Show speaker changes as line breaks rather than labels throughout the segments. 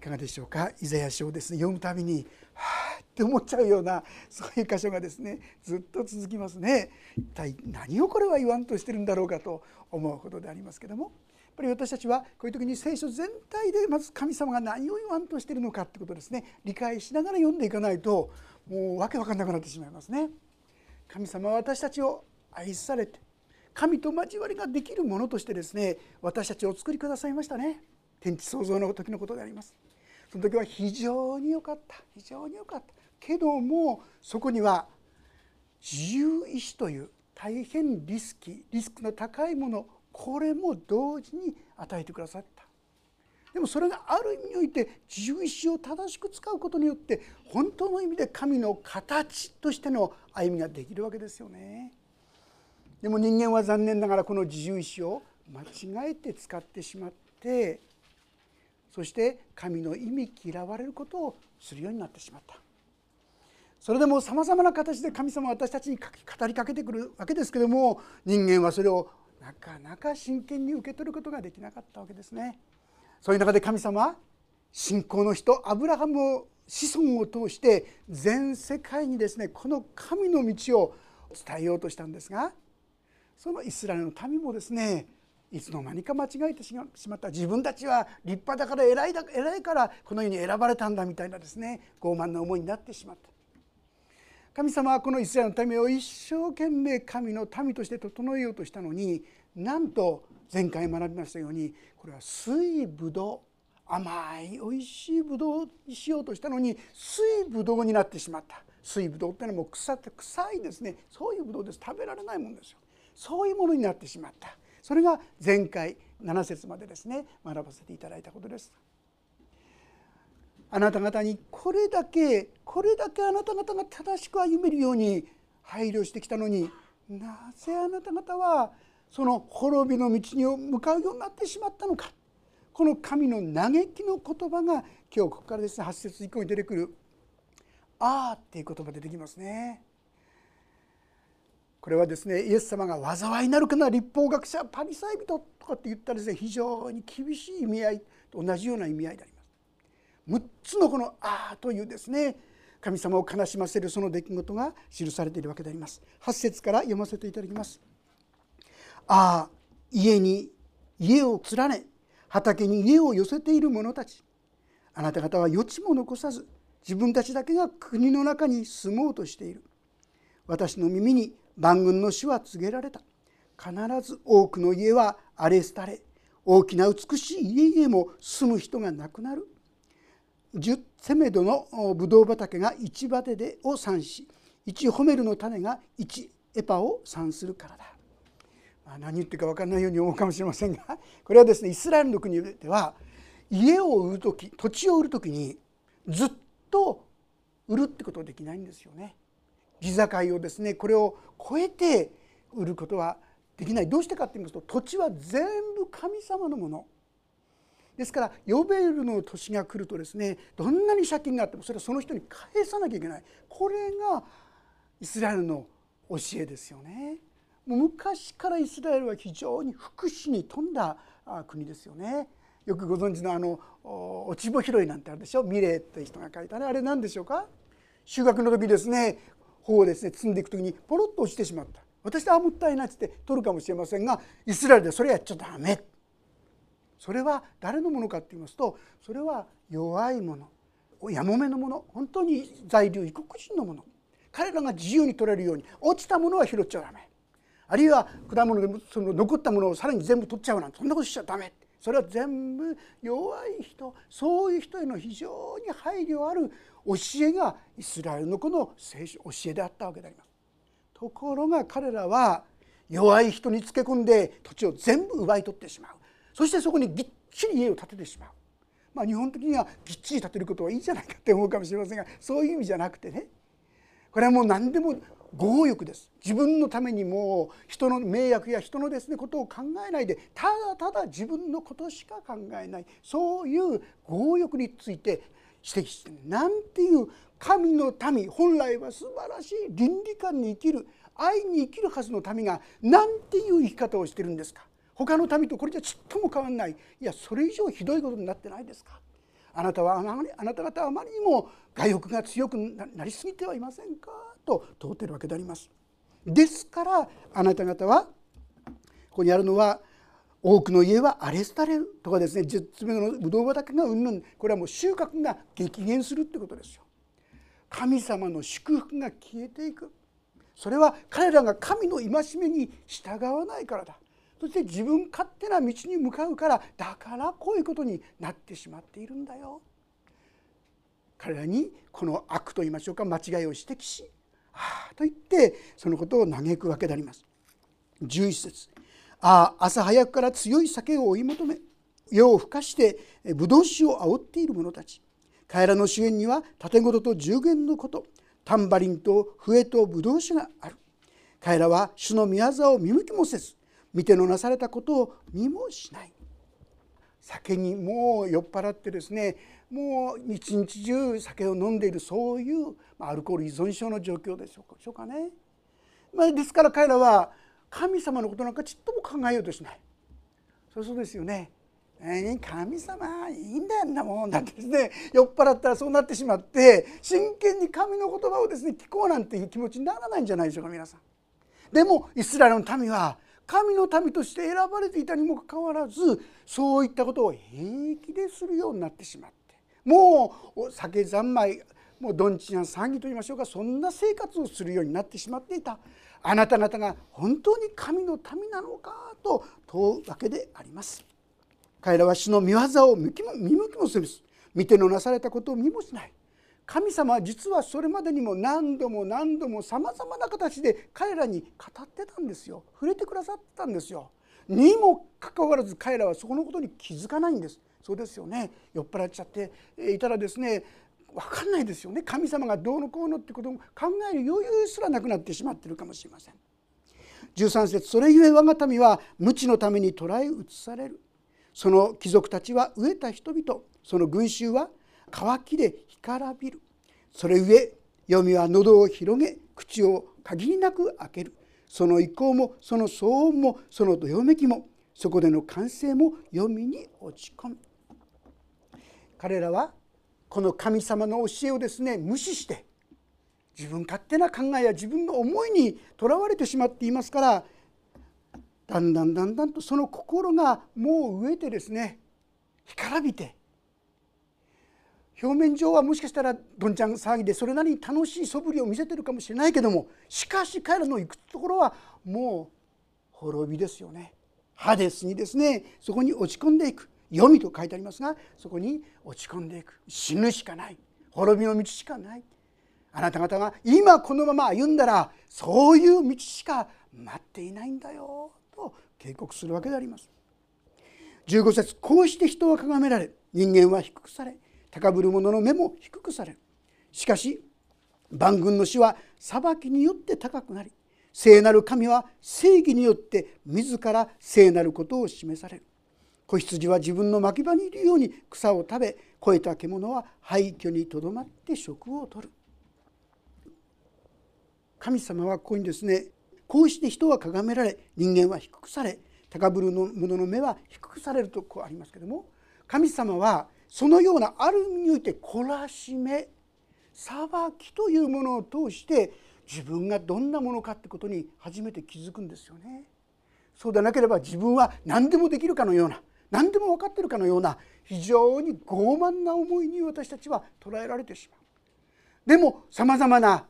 いかがでしょうか？イザヤ書をですね。読むたびにはあって思っちゃうようなそういう箇所がですねずっと続きますね。一体何をこれは言わんとしてるんだろうかと思うことでありますけども。やっぱり私たちはこういう時に聖書全体でまず神様が何を言わんとしてるのかってことですね。理解しながら読んでいかないともうわけわかんなくなってしまいますね。神様は私たちを愛されて神と交わりができるものとしてですね私たちをお作りくださいましたね。天地創造の時のことであります。その時は非常に良かった。非常に良かった。けどもそこには自由意志という大変リスキーリスクの高いものこれも同時に与えてくださった。でもそれがある意味において自由意志を正しく使うことによって本当の意味で神の形としての歩みができるわけですよね。でも人間は残念ながらこの自由意志を間違えて使ってしまってそして神の意味嫌われることをするようになってしまったそれでもさまざまな形で神様は私たちに語りかけてくるわけですけども人間はそれをなかなか真剣に受け取ることができなかったわけですね。そういう中で神様は信仰の人アブラハムを子孫を通して全世界にですねこの神の道を伝えようとしたんですがそのイスラエルの民もですねいつの間にか間違えてしまった自分たちは立派だから偉いだ偉いからこの世に選ばれたんだみたいなですね傲慢な思いになってしまった。神様はこのイスラエルの民を一生懸命神の民として整えようとしたのになんと前回学びましたようにこれは水ぶどう甘いおいしいぶどうにしようとしたのに水ぶどうになってしまった。水ぶどうってのはもう腐って臭いですね。そういうぶどうです。食べられないもんですよ。そういうものになってしまった。それが前回7節までですね学ばせていただいたことです。あなた方にこれだけこれだけあなた方が正しく歩めるように配慮してきたのになぜあなた方はその滅びの道に向かうようになってしまったのか。この神の嘆きの言葉が今日ここからですね8節以降に出てくる「ああ」っていう言葉出てきますね。これはですねイエス様が災いになるかな立法学者パリサイ人とかって言ったらですね非常に厳しい意味合いと同じような意味合いであります。6つのこの「ああ」というですね神様を悲しませるその出来事が記されているわけであります。8節から読ませていただきます。ああ家に家を連ね畑に家を寄せている者たちあなた方は余地も残さず自分たちだけが国の中に住もうとしている私の耳に万軍の死は告げられた。必ず多くの家は荒れ廃れ大きな美しい家々も住む人がなくなる。十セメドのブドウ畑が一バテでを産し一ホメルの種が一エパを産するからだ。まあ何言ってるか分からないように思うかもしれませんがこれはですねイスラエルの国では家を売る時土地を売る時にずっと売るってことはできないんですよね。地境をですねこれを超えて売ることはできない。どうしてかって言いますと土地は全部神様のもの。ですからヨベルの年が来るとですねどんなに借金があってもそれはその人に返さなきゃいけない。これがイスラエルの教えですよね。もう昔からイスラエルは非常に福祉に富んだ国ですよね。よくご存知のあの落ち穂拾いなんてあるでしょ。ミレーという人が書いたね。あれ何でしょうか？収穫の時ですね穂をですね積んでいく時にポロッと落ちてしまった。私はもったいないっつって取るかもしれませんがイスラエルでそれやっちゃダメ。それは誰のものかって言いますとそれは弱いものやもめのもの本当に在留異国人のもの。彼らが自由に取れるように落ちたものは拾っちゃダメ。あるいは果物でもその残ったものをさらに全部取っちゃうなんてそんなことしちゃダメ。それは全部弱い人そういう人への非常に配慮ある教えがイスラエルのこの聖書教えであったわけであります。ところが彼らは弱い人につけ込んで土地を全部奪い取ってしまうそしてそこにぎっちり家を建ててしまう。まあ、日本的にはぎっちり建てることはいいんじゃないかって思うかもしれませんがそういう意味じゃなくてねこれはもう何でも強欲です自分のためにもう人の迷惑や人のですねことを考えないでただただ自分のことしか考えないそういう強欲について指摘してなんていう神の民本来は素晴らしい倫理観に生きる愛に生きるはずの民がなんていう生き方をしてるんですか。他の民とこれじゃちっとも変わんない。いやそれ以上ひどいことになってないですか。あなたはあなた方はあまりにも外欲が強くなりすぎてはいませんか。と問うてるわけであります。ですからあなた方はここにあるのは多くの家は荒れ廃れるとかですね10つ目のブドウ畑がうんぬんこれはもう収穫が激減するってことですよ。神様の祝福が消えていくそれは彼らが神の戒めに従わないからだそして自分勝手な道に向かうからだからこういうことになってしまっているんだよ。彼らにこの悪と言いましょうか間違いを指摘し「ああ」と言ってそのことを嘆くわけであります。11節ああ朝早くから強い酒を追い求め夜をふかしてぶどう酒を煽っている者たち。彼らの主演には盾事とと十弦のことタンバリンと笛とぶどう酒がある。彼らは主の御業を見向きもせず見てのなされたことを見もしない。酒にもう酔っ払ってですねもう一日中酒を飲んでいるそういうアルコール依存症の状況でしょうかね。まあ、ですから彼らは神様のことなんかちっとも考えようとしない。そうそうですよね。えー、神様いいんだよなもんだってですね酔っ払ったらそうなってしまって真剣に神の言葉をですね聞こうなんていう気持ちにならないんじゃないでしょうか皆さん。でもイスラエルの民は神の民として選ばれていたにもかかわらずそういったことを平気でするようになってしまってもう酒三昧もうどんちや騒ぎと言いましょうかそんな生活をするようになってしまっていたあなた方が本当に神の民なのかと問うわけであります。彼らは主の御業を見向きもせず見てのなされたことを見もしない神様は実はそれまでにも何度も何度もさまざまな形で彼らに語ってたんですよ触れてくださったんですよ。にもかかわらず彼らはそこのことに気づかないんです。そうですよね酔っ払っちゃっていたらですね分かんないですよね。神様がどうのこうのってことを考える余裕すらなくなってしまってるかもしれません。13節それゆえ我が民は無知のために捕らえ移される。その貴族たちは飢えた人々。その群衆は渇きで干からびる。それゆえ読みは喉を広げ口を限りなく開ける。その意向もその騒音もそのどよめきもそこでの歓声も読みに落ち込む。彼らはこの神様の教えをですね無視して自分勝手な考えや自分の思いにとらわれてしまっていますからだんだんだんだんとその心がもう飢えてですね干からびて表面上はもしかしたらどんちゃん騒ぎでそれなりに楽しい素振りを見せてるかもしれないけどもしかし彼らの行くところはもう滅びですよね。ハデスにですねそこに落ち込んでいく読みと書いてありますがそこに落ち込んでいく。死ぬしかない。滅びの道しかない。あなた方が今このまま歩んだらそういう道しか待っていないんだよ。と警告するわけであります。15節こうして人は咎められ人間は低くされ高ぶる者の目も低くされ。るしかし万軍の死は裁きによって高くなり聖なる神は正義によって自ら聖なることを示される。子羊は自分の牧場にいるように草を食べ肥えた獣は廃墟にとどまって食をとる神様はここにですねこうして人は咎められ人間は低くされ高ぶる者の目は低くされるとこうありますけども神様はそのようなある意味において懲らしめ裁きというものを通して自分がどんなものかってことに初めて気づくんですよね。そうでなければ自分は何でもできるかのような何でも分かってるかのような非常に傲慢な思いに私たちは捉えられてしまう。でもさまざまな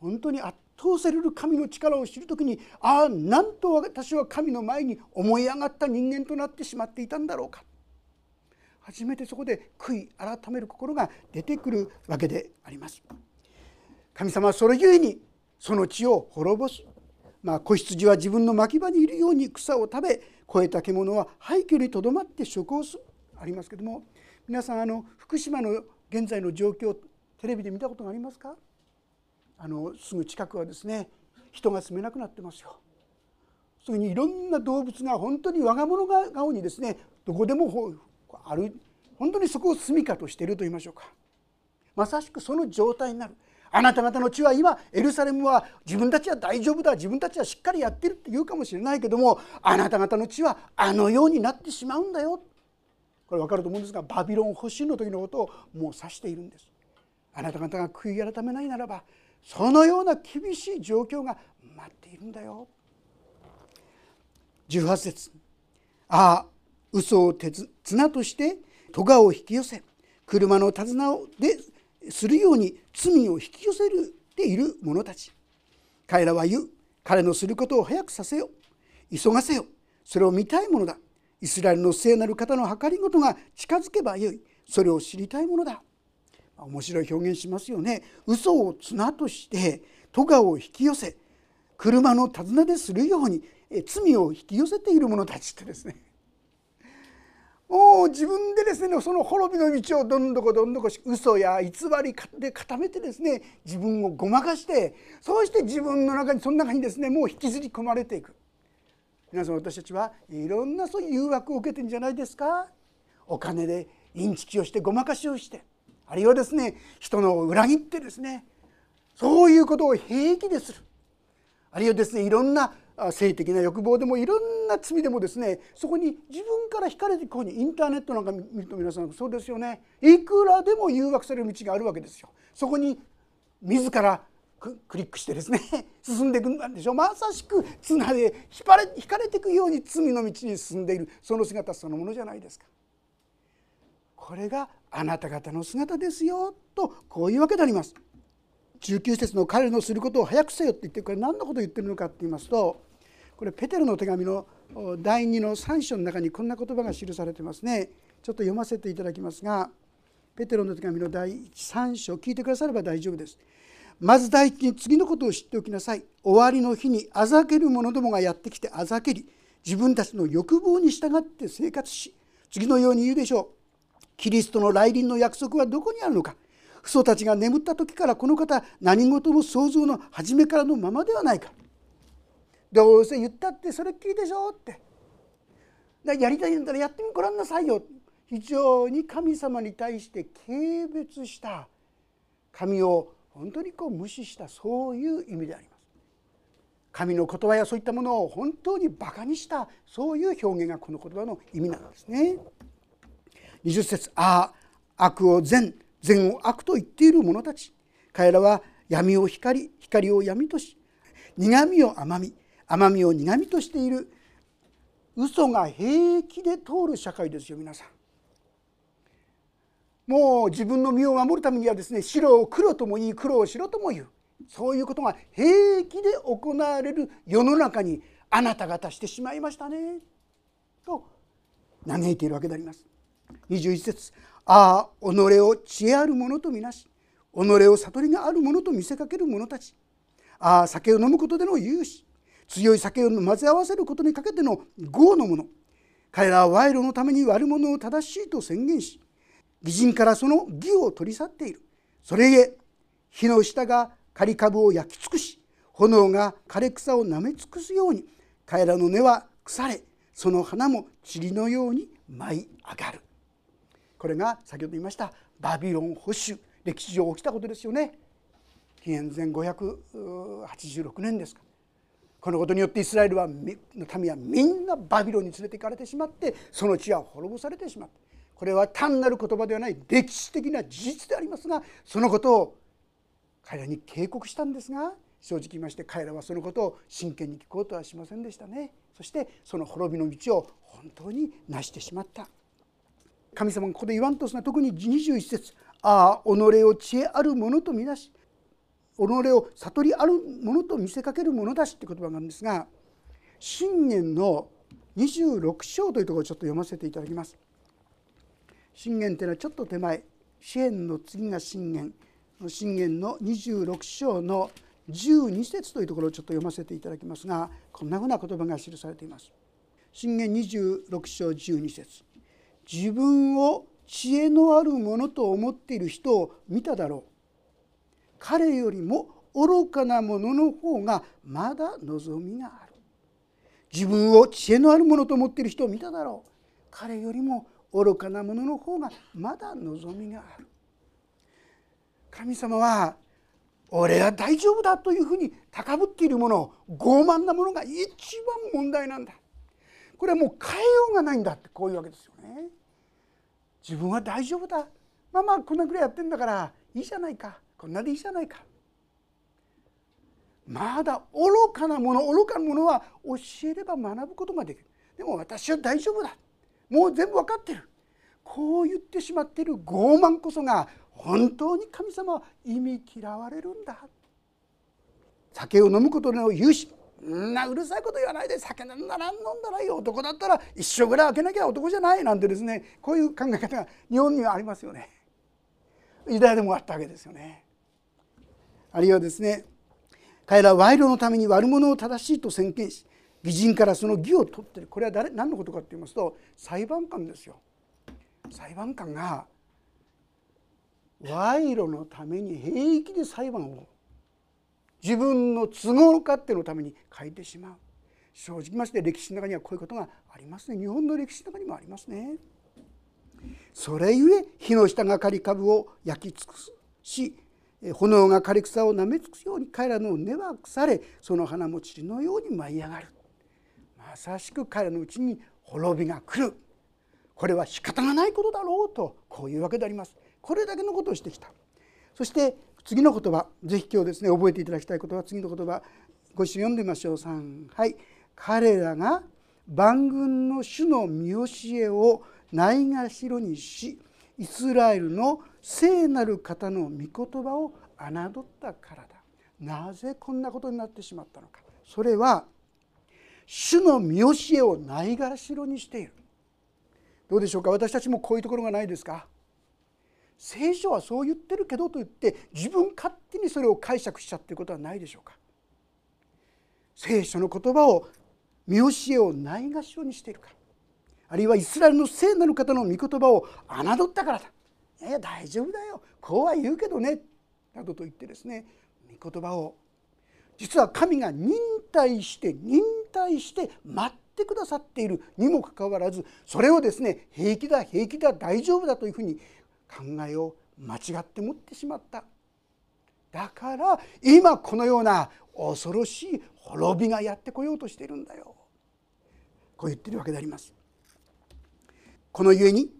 本当に圧倒される神の力を知る時にああなんと私は神の前に思い上がった人間となってしまっていたんだろうか初めてそこで悔い改める心が出てくるわけであります。神様はそれゆえにその地を滅ぼす、まあ、子羊は自分の牧場にいるように草を食べ肥えた獣は廃墟にとどまって食をするありますけども皆さんあの福島の現在の状況テレビで見たことがありますか？あのすぐ近くはですね人が住めなくなってますよ。そういうにいろんな動物が本当に我が物顔にですねどこでもある本当にそこを住処としていると言いましょうか。まさしくその状態になる。あなた方の地は今エルサレムは自分たちは大丈夫だ自分たちはしっかりやってるって言うかもしれないけどもあなた方の地はあのようになってしまうんだよ。これ分かると思うんですがバビロン保守の時のことをもう指しているんです。あなた方が悔い改めないならばそのような厳しい状況が待っているんだよ。18節。ああ嘘を手綱として咎を引き寄せ車の手綱でするように罪を引き寄せるている者たち。彼らは言う彼のすることを早くさせよ急がせよそれを見たいものだ。イスラエルの聖なる方の計りごとが近づけばよい。それを知りたいものだ。面白い表現しますよね。嘘を綱として咎を引き寄せ車の手綱でするように罪を引き寄せている者たちってですね。もう自分でですねその滅びの道をどんどこどんどこ嘘や偽りで固めてですね自分をごまかしてそうして自分の中にその中にですねもう引きずり込まれていく。皆さん私たちはいろんなそういう誘惑を受けてるんじゃないですか。お金でインチキをしてごまかしをしてあるいはですね人の裏切ってですねそういうことを平気でする。あるいはですねいろんな性的な欲望でもいろんな罪でもですねそこに自分から惹かれてこうにインターネットなんか見ると皆さんそうですよねいくらでも誘惑される道があるわけですよ。そこに自らクリックしてですね 進んでいくんでしょうまさしく綱で引かれ引かれていくように罪の道に進んでいるその姿そのものじゃないですか。これがあなた方の姿ですよとこういうわけであります。19節の彼のすることを早くせよって言ってこれ何のことを言ってるのかって言いますとこれペテロの手紙の第2の3章の中にこんな言葉が記されてますね。ちょっと読ませていただきますがペテロの手紙の第3章聞いてくだされば大丈夫です。まず第一に次のことを知っておきなさい。終わりの日にあざける者どもがやってきてあざけり自分たちの欲望に従って生活し次のように言うでしょう。キリストの来臨の約束はどこにあるのか。父祖たちが眠った時からこの方何事も想像の初めからのままではないか。どうせ言ったってそれっきりでしょって。だやりたいんだったらやってみごらんなさいよ。非常に神様に対して軽蔑した。神を本当にこう無視した。そういう意味であります。神の言葉やそういったものを本当にバカにした。そういう表現がこの言葉の意味なんですね。20節ああ悪を善善を悪と言っている者たち。彼らは闇を光光を闇とし苦みを甘み甘みを苦みとしている。嘘が平気で通る社会ですよ皆さん。もう自分の身を守るためにはですね白を黒とも言い黒を白とも言う。そういうことが平気で行われる世の中にあなた方してしまいましたね。と嘆いているわけであります。21節。ああ己を知恵ある者とみなし。己を悟りがある者と見せかける者たち。ああ酒を飲むことでの勇士。強い酒を混ぜ合わせることにかけての業の者彼らは賄賂のために悪者を正しいと宣言し義人からその義を取り去っている。それゆえ火の下が刈り株を焼き尽くし炎が枯れ草をなめ尽くすように彼らの根は腐れその花も塵のように舞い上がる。これが先ほど言いましたバビロン保守歴史上起きたことですよね。紀元前586年ですか。このことによってイスラエルはの民はみんなバビロンに連れて行かれてしまってその地は滅ぼされてしまった。これは単なる言葉ではない歴史的な事実でありますがそのことを彼らに警告したんですが正直言いまして彼らはそのことを真剣に聞こうとはしませんでしたね。そしてその滅びの道を本当に成してしまった。神様がここで言わんとすのは特に21節ああ己を知恵ある者とみなし己を悟りある者と見せかける者だし」って言葉があるんですが信玄の26章というところをちょっと読ませていただきます。信玄というのはちょっと手前支援の次が信玄信玄の26章の12節というところをちょっと読ませていただきますがこんなふうな言葉が記されています。信玄26章12節自分を知恵のあるものと思っている人を見ただろう彼よりも愚かなものの方がまだ望みがある。自分を知恵のあるものと思っている人を見ただろう。彼よりも愚かなものの方がまだ望みがある。神様は俺は大丈夫だというふうに高ぶっているもの傲慢なものが一番問題なんだ。これはもう変えようがないんだってこういうわけですよね。自分は大丈夫だ。まあまあこんなぐらいやってんだからいいじゃないか。こんなでいいじゃないか。まだ愚かなもの愚かなものは教えれば学ぶことができる。でも私は大丈夫だ。もう全部分かってる。こう言ってしまっている傲慢こそが本当に神様は意味嫌われるんだ。酒を飲むことの勇士。んなうるさいこと言わないで。酒飲んだら飲んだらいい。男だったら一生ぐらい開けなきゃ男じゃない。なんてですね。こういう考え方が日本にはありますよね。ユダヤでもあったわけですよね。あるいはですね彼らは賄賂のために悪者を正しいと宣言し義人からその義を取ってる。これは誰何のことかって言いますと裁判官ですよ。裁判官が賄賂のために平気で裁判を自分の都合勝手のために書いてしまう。正直まして歴史の中にはこういうことがありますね。日本の歴史の中にもありますね。それゆえ火の下がかり株を焼き尽くし炎が枯れ草をなめ尽くように彼らの根は腐れその花も塵のように舞い上がる。まさしく彼らのうちに滅びが来る。これは仕方がないことだろうとこういうわけであります。これだけのことをしてきた。そして次の言葉ぜひ今日ですね覚えていただきたいことは次の言葉ご一緒に読んでみましょう。3はい。彼らが万軍の主の見教えをないがしろにしイスラエルの聖なる方の御言葉を侮ったからだ。なぜこんなことになってしまったのか。それは主の見教えをないがしろにしている。どうでしょうか。私たちもこういうところがないですか。聖書はそう言ってるけどと言って自分勝手にそれを解釈しちゃってることはないでしょうか。聖書の言葉を見教えをないがしろにしているかあるいはイスラエルの聖なる方の御言葉を侮ったからだ「いや大丈夫だよ。こうは言うけどね」などと言ってですね御言葉を。実は神が忍耐して忍耐して待ってくださっているにもかかわらずそれをですね平気だ平気だ大丈夫だというふうに考えを間違って持ってしまった。だから今このような恐ろしい滅びがやってこようとしているんだよ。こう言ってるわけであります。このゆえに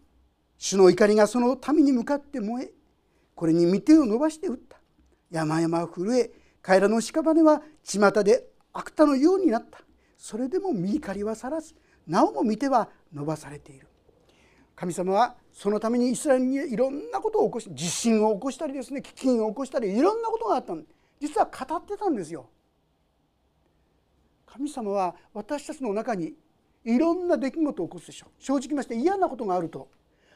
主の怒りがその民に向かって燃えこれに御手を伸ばして打った。山々は震え彼らの屍は巷で悪田のようになった。それでも身怒りはさらずなおも御手は伸ばされている。神様はそのためにイスラエルにいろんなことを起こし地震を起こしたりですね飢饉を起こしたりいろんなことがあった実は語ってたんですよ。神様は私たちの中にいろんな出来事を起こすでしょう。正直まして嫌なことがあると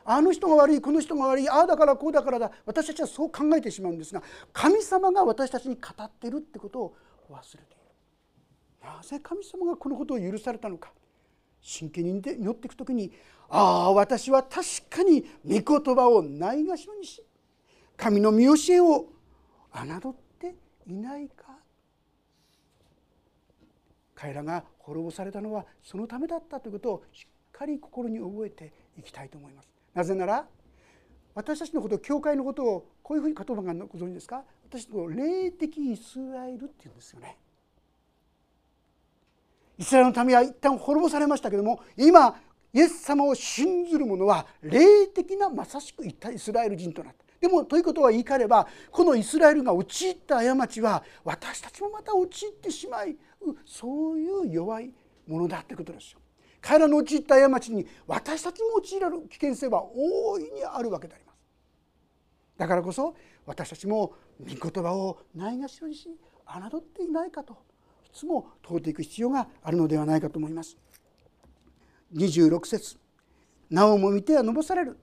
あの人が悪いこの人が悪いああだからこうだからだ。私たちはそう考えてしまうんですが神様が私たちに語っているってことを忘れている。なぜ神様がこのことを許されたのか。真剣に祈っていく時にああ私は確かに御言葉をないがしろにし神の見教えを侮っていないか。彼らが滅ぼされたのはそのためだったということをしっかり心に覚えていきたいと思います。なぜなら私たちのこと教会のことをこういうふうに言葉がご存知ですか？私の霊的イスラエルっていうんですよね。イスラエルの民は一旦滅ぼされましたけども今イエス様を信じる者は霊的なまさしく一体イスラエル人となったでもということは言い換えればこのイスラエルが陥った過ちは私たちもまた陥ってしまいそういう弱いものだってことですよ。彼らの陥った過ちに私たちも陥られる危険性は大いにあるわけであります。だからこそ私たちも御言葉をないがしろにし侮っていないかといつも問うていく必要があるのではないかと思います。26節なおも見ては伸ばされる」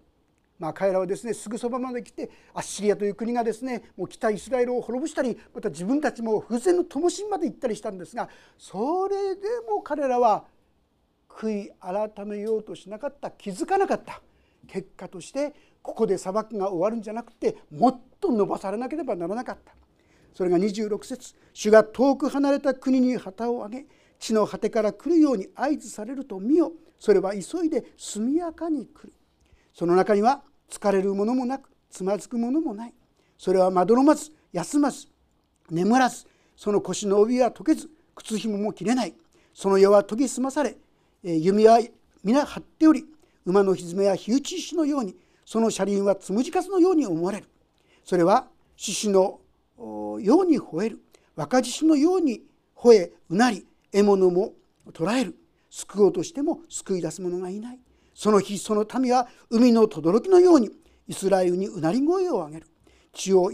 まあ、彼らはですねすぐそばまで来てアッシリアという国がですねもう北イスラエルを滅ぼしたりまた自分たちも風前の灯火まで行ったりしたんですがそれでも彼らは悔い改めようとしなかった。気づかなかった。結果としてここで裁きが終わるんじゃなくてもっと伸ばされなければならなかった。それが26節。主が遠く離れた国に旗を上げ地の果てから来るように合図されると見よ。それは急いで速やかに来る。その中には疲れるものもなくつまずくものもない。それはまどろまず休まず眠らずその腰の帯は解けず靴ひもも切れない。その世は研ぎ澄まされ弓は皆張っており馬のひずめや火打ち石のようにその車輪はつむじかすのように思われる。それは獅子のように吠える。若獅子のように吠えうなり獲物も捕らえる。救おうとしても救い出す者がいない。その日その民は海の轟のようにイスラエルにうなり声を上げる。血を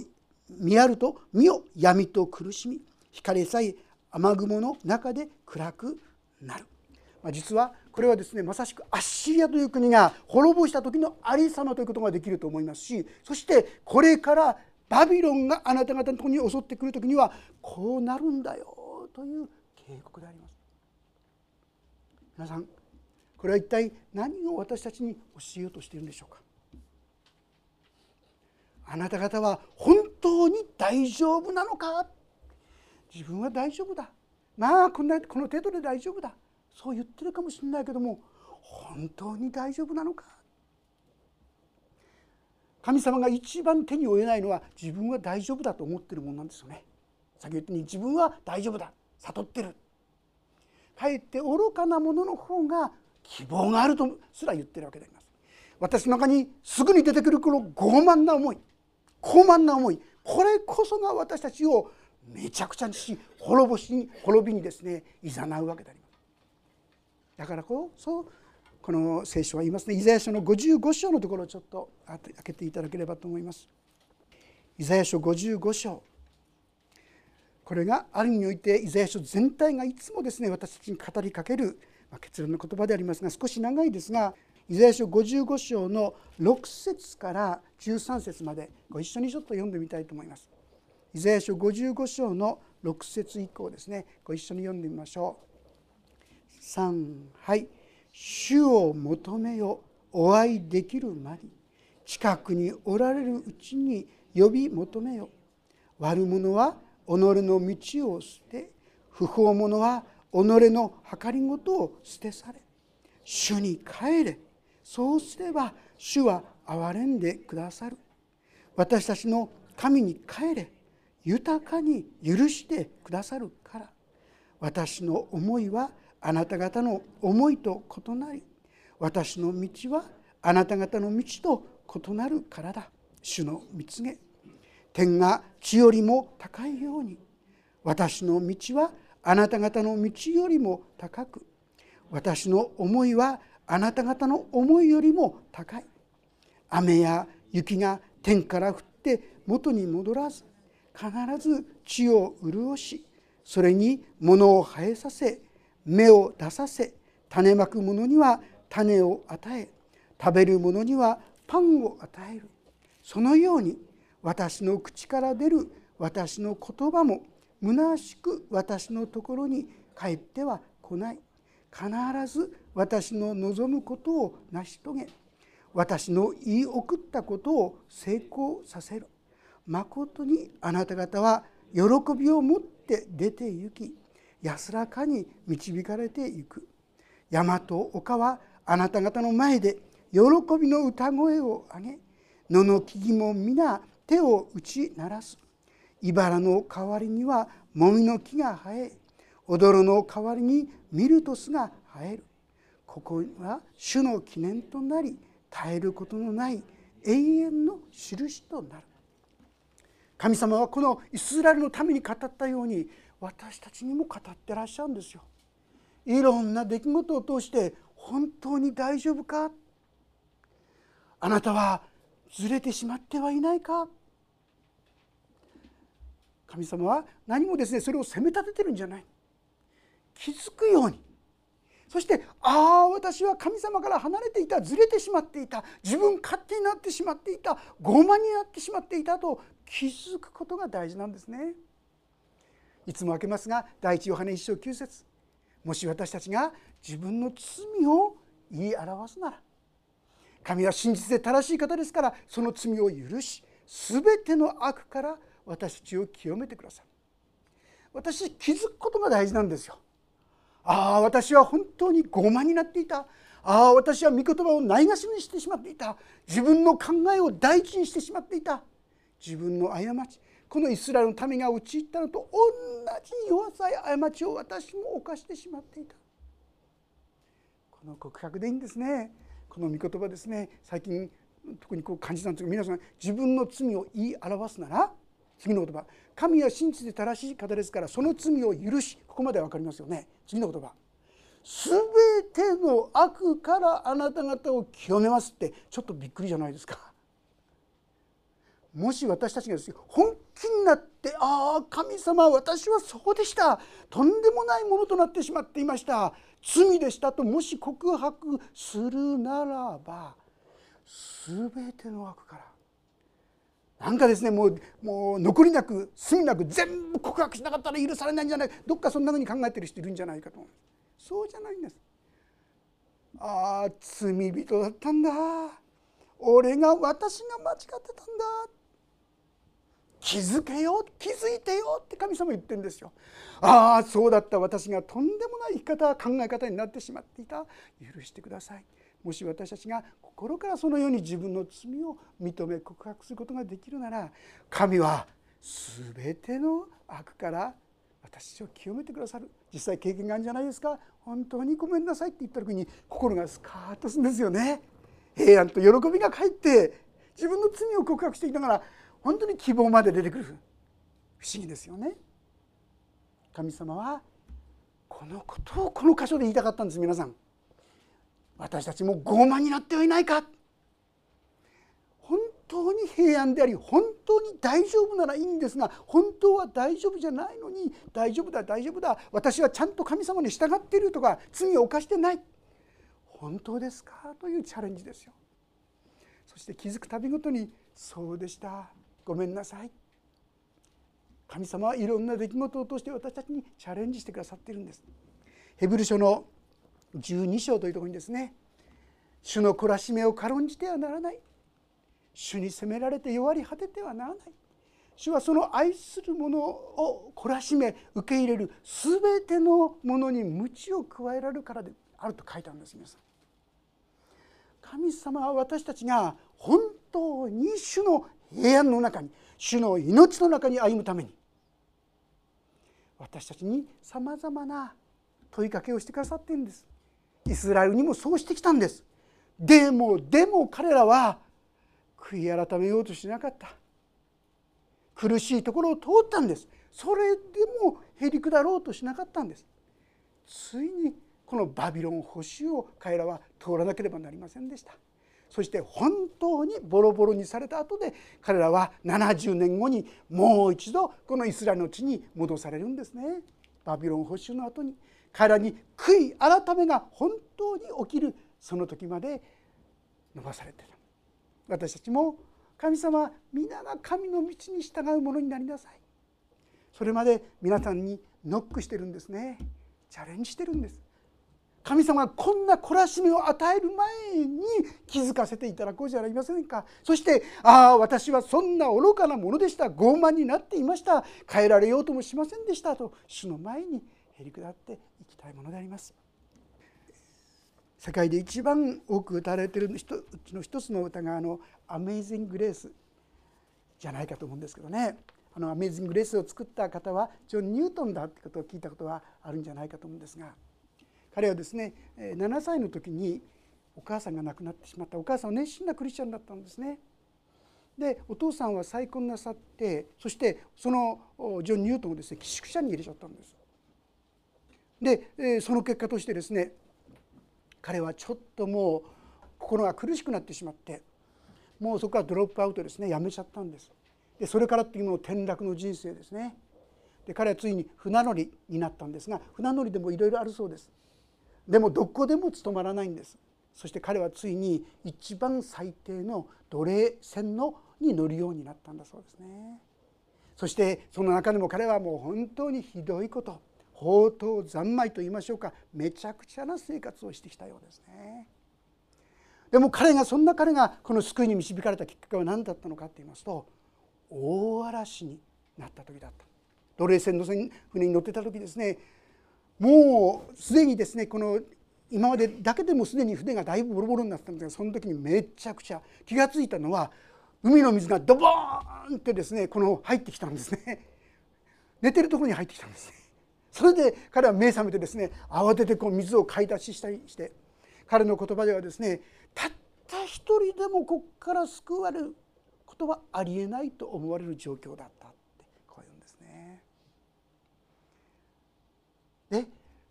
見やると身を闇と苦しみ光さえ雨雲の中で暗くなる、実はこれはですねまさしくアッシリアという国が滅ぼした時のありさまということができると思いますしそしてこれからバビロンがあなた方のとこに襲ってくる時にはこうなるんだよという警告であります。皆さんこれは一体何を私たちに教えようとしているんでしょうか？あなた方は本当に大丈夫なのか？自分は大丈夫だ。まあこんなこの程度で大丈夫だ。そう言ってるかもしれないけども本当に大丈夫なのか？神様が一番手に負えないのは自分は大丈夫だと思ってるものなんですよね。先言ったように自分は大丈夫だ悟ってるかえって愚かなものの方が希望があるとすら言ってるわけであります。私の中にすぐに出てくるこの傲慢な思い高慢な思いこれこそが私たちをめちゃくちゃにし滅ぼしに滅びにですね誘うわけであります。だからこそこの聖書は言いますねイザヤ書の55章のところをちょっと開けていただければと思います。イザヤ書55章これがある意味においてイザヤ書全体がいつもですね私たちに語りかける結論の言葉でありますが少し長いですがイザヤ書55章の6節から13節までご一緒にちょっと読んでみたいと思います。イザヤ書55章の6節以降ですねご一緒に読んでみましょう。3はい「主を求めよお会いできるまで近くにおられるうちに呼び求めよ。悪者は己の道を捨て不法者は己の計りごとを捨てされ。主に帰れ。そうすれば主は憐れんでくださる。私たちの神に帰れ。豊かに許してくださるから。私の思いはあなた方の思いと異なり私の道はあなた方の道と異なるからだ。主の蜜げ。天が地よりも高いように。私の道はあなた方の道よりも高く。私の思いはあなた方の思いよりも高い。雨や雪が天から降って元に戻らず必ず地を潤しそれに物を生えさせ芽を出させ種まく者には種を与え食べる者にはパンを与える。そのように私の口から出る私の言葉も虚しく私のところに帰っては来ない。必ず私の望むことを成し遂げ私の言い送ったことを成功させる。まことにあなた方は喜びを持って出て行き安らかに導かれていく。山と丘はあなた方の前で喜びの歌声を上げ野の木々も皆手を打ち鳴らす。茨の代わりにはもみの木が生え踊るの代わりにミルトスが生える。ここは主の記念となり絶えることのない永遠の印となる。神様はこのイスラエルのために語ったように私たちにも語ってらっしゃるんですよ。いろんな出来事を通して本当に大丈夫か？あなたはずれてしまってはいないか？神様は何もですねそれを責め立ててるんじゃない気づくようにそしてああ私は神様から離れていたずれてしまっていた自分勝手になってしまっていた傲慢になってしまっていたと気づくことが大事なんですね。いつも開けますが第一ヨハネ一章九節。もし私たちが自分の罪を言い表すなら神は真実で正しい方ですからその罪を許し全ての悪から私たちを清めてください。私気づくことが大事なんですよ。ああ私は本当に傲慢になっていた。ああ私は御言葉をないがしろにしてしまっていた。自分の考えを第一にしてしまっていた。自分の過ちこのイスラエルの民が陥ったのと同じ弱さや過ちを私も犯してしまっていた。この告白でいいんですね。この御言葉ですね。最近特にこう感じたんですが皆さん自分の罪を言い表すなら次の言葉「神は真実で正しい方ですからその罪を許し」ここまで分かりますよね。次の言葉「全ての悪からあなた方を清めます」ってちょっとびっくりじゃないですか。もし私たちがです本気になって「ああ神様私はそうでした。とんでもないものとなってしまっていました。罪でした」ともし告白するならば全ての悪からなんかですねもうもう残りなく罪なく全部告白しなかったら許されないんじゃない。どっかそんなふうに考えてる人いるんじゃないかと。そうじゃないんです。ああ罪人だったんだ。俺が私が間違ってたんだ。気づけよ気づいてよって神様言ってるんですよ。ああそうだった。私がとんでもない生き方考え方になってしまっていた。許してください。もし私たちが心からそのように自分の罪を認め告白することができるなら神は全ての悪から私を清めてくださる。実際経験があるんじゃないですか。本当にごめんなさいって言った時に心がスカーッとするんですよね。平安と喜びが返って自分の罪を告白していながら本当に希望まで出てくる。不思議ですよね。神様はこのことをこの箇所で言いたかったんです皆さん。私たちも傲慢になってはいないか。本当に平安であり本当に大丈夫ならいいんですが本当は大丈夫じゃないのに大丈夫だ大丈夫だ私はちゃんと神様に従っているとか罪を犯してない。本当ですか？というチャレンジですよ。そして気づくたびごとにそうでした。ごめんなさい。神様はいろんな出来事を通して私たちにチャレンジしてくださっているんです。ヘブル書の12章というところにですね主の懲らしめを軽んじてはならない。主に責められて弱り果ててはならない。主はその愛する者を懲らしめ受け入れる全てのものに鞭を加えられるからであると書いたんです皆さん。神様は私たちが本当に主の平安の中に主の命の中に歩むために私たちにさまざまな問いかけをしてくださっているんです。イスラエルにもそうしてきたんです。でもでも彼らは悔い改めようとしなかった苦しいところを通ったんですそれでもへりくだろうとしなかったんですついにこのバビロン保守を彼らは通らなければなりませんでしたそして本当にボロボロにされた後で彼らは70年後にもう一度このイスラエルの地に戻されるんですね。バビロン保守の後に彼らに悔い改めが本当に起きるその時まで伸ばされている私たちも神様皆が神の道に従うものになりなさい。それまで皆さんにノックしてるんですね。チャレンジしてるんです。神様がこんな懲らしみを与える前に気づかせていただこうじゃありませんか。そして「ああ私はそんな愚かなものでした。傲慢になっていました。変えられようともしませんでした」と主の前にへり下っていきたいものであります。世界で一番多く歌われているうちの一つの歌があの「アメイジング・レース」じゃないかと思うんですけどね。あの「アメイジング・グレース」を作った方はジョン・ニュートンだってことを聞いたことはあるんじゃないかと思うんですが。彼はですね7歳の時にお母さんが亡くなってしまったお母さんは熱心なクリスチャンだったんですね。でお父さんは再婚なさってそしてそのジョン・ニュートンをですね寄宿舎に入れちゃったんです。でその結果としてですね彼はちょっともう心が苦しくなってしまってもうそこからドロップアウトですねやめちゃったんですでそれからっていうのも転落の人生ですねで彼はついに船乗りになったんですが船乗りでもいろいろあるそうですでもどこでも務まらないんです。そして彼はついに一番最低の奴隷船のに乗るようになったんだそうですね。そしてその中でも彼はもう本当にひどいこと放蕩三昧と言いましょうかめちゃくちゃな生活をしてきたようですね。でも彼がそんな彼がこの救いに導かれたきっかけは何だったのかと言いますと大嵐になった時だった。奴隷船の船に乗ってた時ですねもうすでにですねこの今までだけでもすでに船がだいぶボロボロになったんですがその時にめちゃくちゃ気が付いたのは海の水がドボーンってですねこの入ってきたんですね。寝てるところに入ってきたんですね。それで彼は目覚めてですね慌ててこう水を買い出ししたりして彼の言葉ではですねたった一人でもここから救われることはありえないと思われる状況だったってこういうんですね。で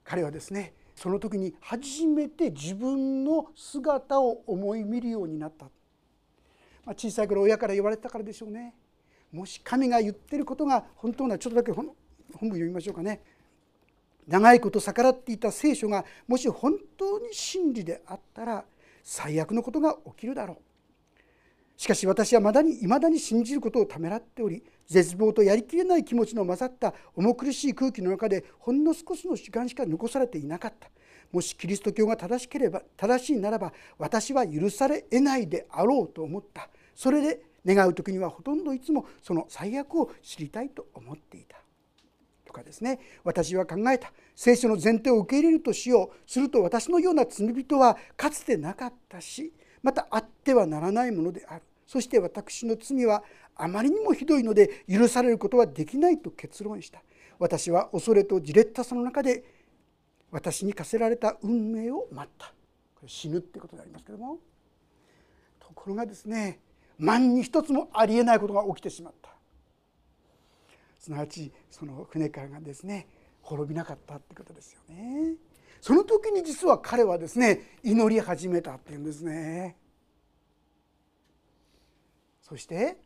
彼はですねその時に初めて自分の姿を思い見るようになった、まあ、小さい頃親から言われたからでしょうね。もし神が言ってることが本当ならちょっとだけ本文読みましょうかね。長いこと逆らっていた聖書がもし本当に真理であったら最悪のことが起きるだろうしかし私はまだに未だに信じることをためらっており絶望とやりきれない気持ちの混ざった重苦しい空気の中でほんの少しの時間しか残されていなかった。もしキリスト教が正しければ正しいならば私は許されえないであろうと思った。それで願う時にはほとんどいつもその最悪を知りたいと思っていた。とかですね。私は考えた。聖書の前提を受け入れるとしよう。すると私のような罪人はかつてなかったしまたあってはならないものである。そして私の罪はあまりにもひどいので許されることはできないと結論した。私は恐れとじれったさの中で私に課せられた運命を待った。これ死ぬってことでありますけども。ところがですね万に一つもありえないことが起きてしまった。すなわちその船からがですね滅びなかったってことですよね。その時に実は彼はですね祈り始めたっていうんですね。そして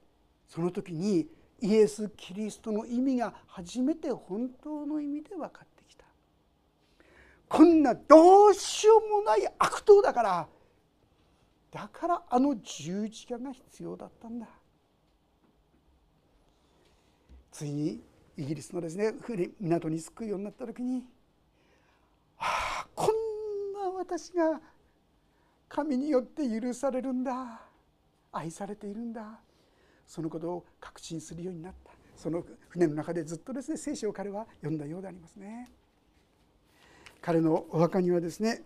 その時にイエス・キリストの意味が初めて本当の意味で分かってきた。こんなどうしようもない悪党だからだからあの十字架が必要だったんだ。ついにイギリスのですね船港に着くようになった時に私が神によって許されるんだ。愛されているんだ。そのことを確信するようになった。その船の中でずっとですね聖書を彼は読んだようでありますね。彼のお墓にはですね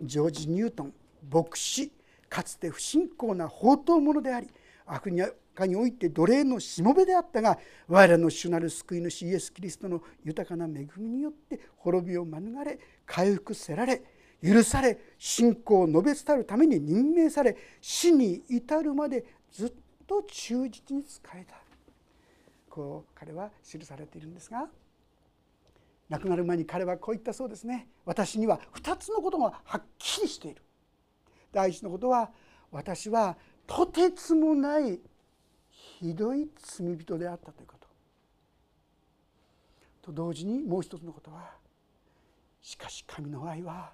ジョージ・ニュートン牧師かつて不信仰な宝刀者であり悪において奴隷のしもべであったが我らの主なる救い主イエス・キリストの豊かな恵みによって滅びを免れ回復せられ許され信仰を述べ伝えるために任命され死に至るまでずっと忠実に仕えた。こう彼は記されているんですが亡くなる前に彼はこう言ったそうですね。私には2つのことがはっきりしている。第一のことは私はとてつもないひどい罪人であったということ。と同時にもう一つのことはしかし神の愛は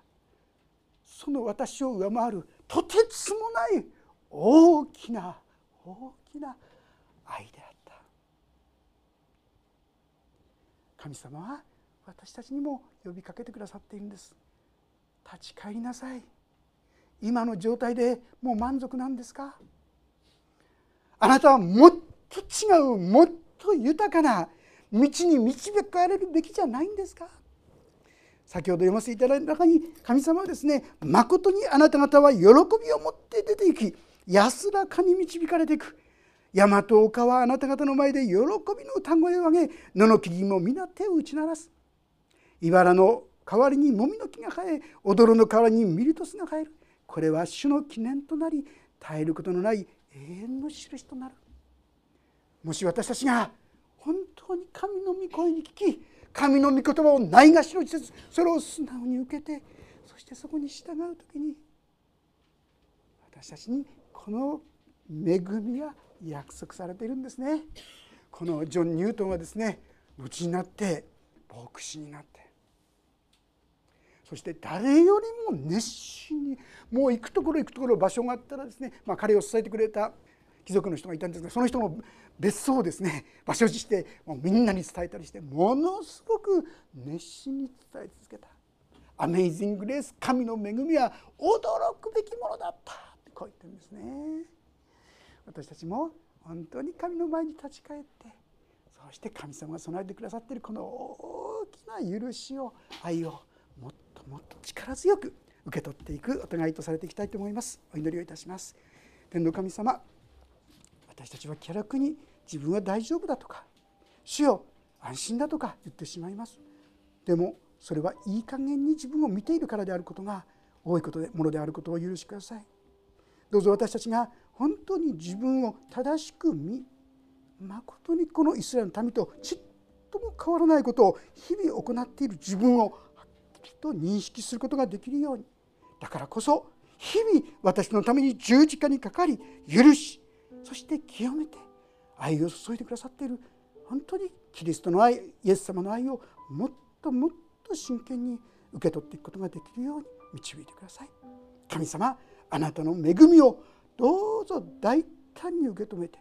その私を上回るとてつもない大きな大きな愛であった。神様は私たちにも呼びかけてくださっているんです。立ち返りなさい。今の状態でもう満足なんですか？あなたはもっと違うもっと豊かな道に導かれるべきじゃないんですか？先ほど読ませていただいた中に神様はですねまことにあなた方は喜びを持って出ていき安らかに導かれていく。山と丘はあなた方の前で喜びの歌声を上げ野の木々も皆手を打ち鳴らす。茨の代わりにもみの木が生え踊るの代わりにミルトスが生える。これは主の記念となり絶えることのない永遠の印となる。もし私たちが本当に神の御声に聞き神の御言葉をないがしろにせずそれを素直に受けてそしてそこに従う時に私たちにこの恵みが約束されているんですね。このジョン・ニュートンはですね後になって牧師になってそして誰よりも熱心にもう行くところ行くところ場所があったらですね、まあ、彼を支えてくれた貴族の人がいたんですがその人の別荘をですね 場所にしてもうみんなに伝えたりしてものすごく熱心に伝え続けた「アメイジング・レース神の恵みは驚くべきものだった」ってこう言ってるんですね。私たちも本当に神の前に立ち返ってそして神様が備えてくださっているこの大きな許しを愛をもっともっと力強く受け取っていくお互いとされていきたいと思います。お祈りをいたします。天の神様私たちは気楽に自分は大丈夫だとか主よ安心だとか言ってしまいます。でもそれはいい加減に自分を見ているからであることが多いことでものであることを許しください。どうぞ私たちが本当に自分を正しく見まことにこのイスラエルの民とちっとも変わらないことを日々行っている自分をはっきりと認識することができるように。だからこそ日々私のために十字架にかかり許しそして清めて愛を注いでくださっている本当にキリストの愛イエス様の愛をもっともっと真剣に受け取っていくことができるように導いてください。神様あなたの恵みをどうぞ大胆に受け止めて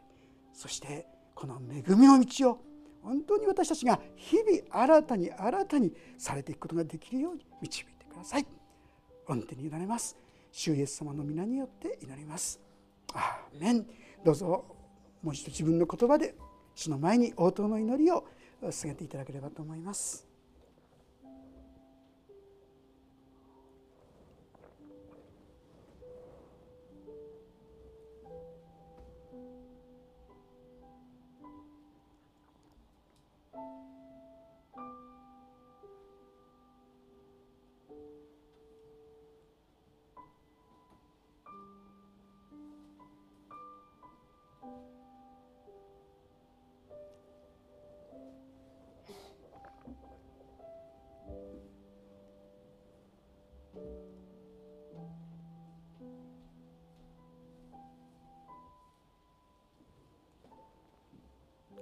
そしてこの恵みの道を本当に私たちが日々新たに新たにされていくことができるように導いてください。御手に委ねます。主イエス様の皆によって祈ります。アーメン。どうぞもう一度自分の言葉で主の前に応答の祈りを捧げていただければと思います。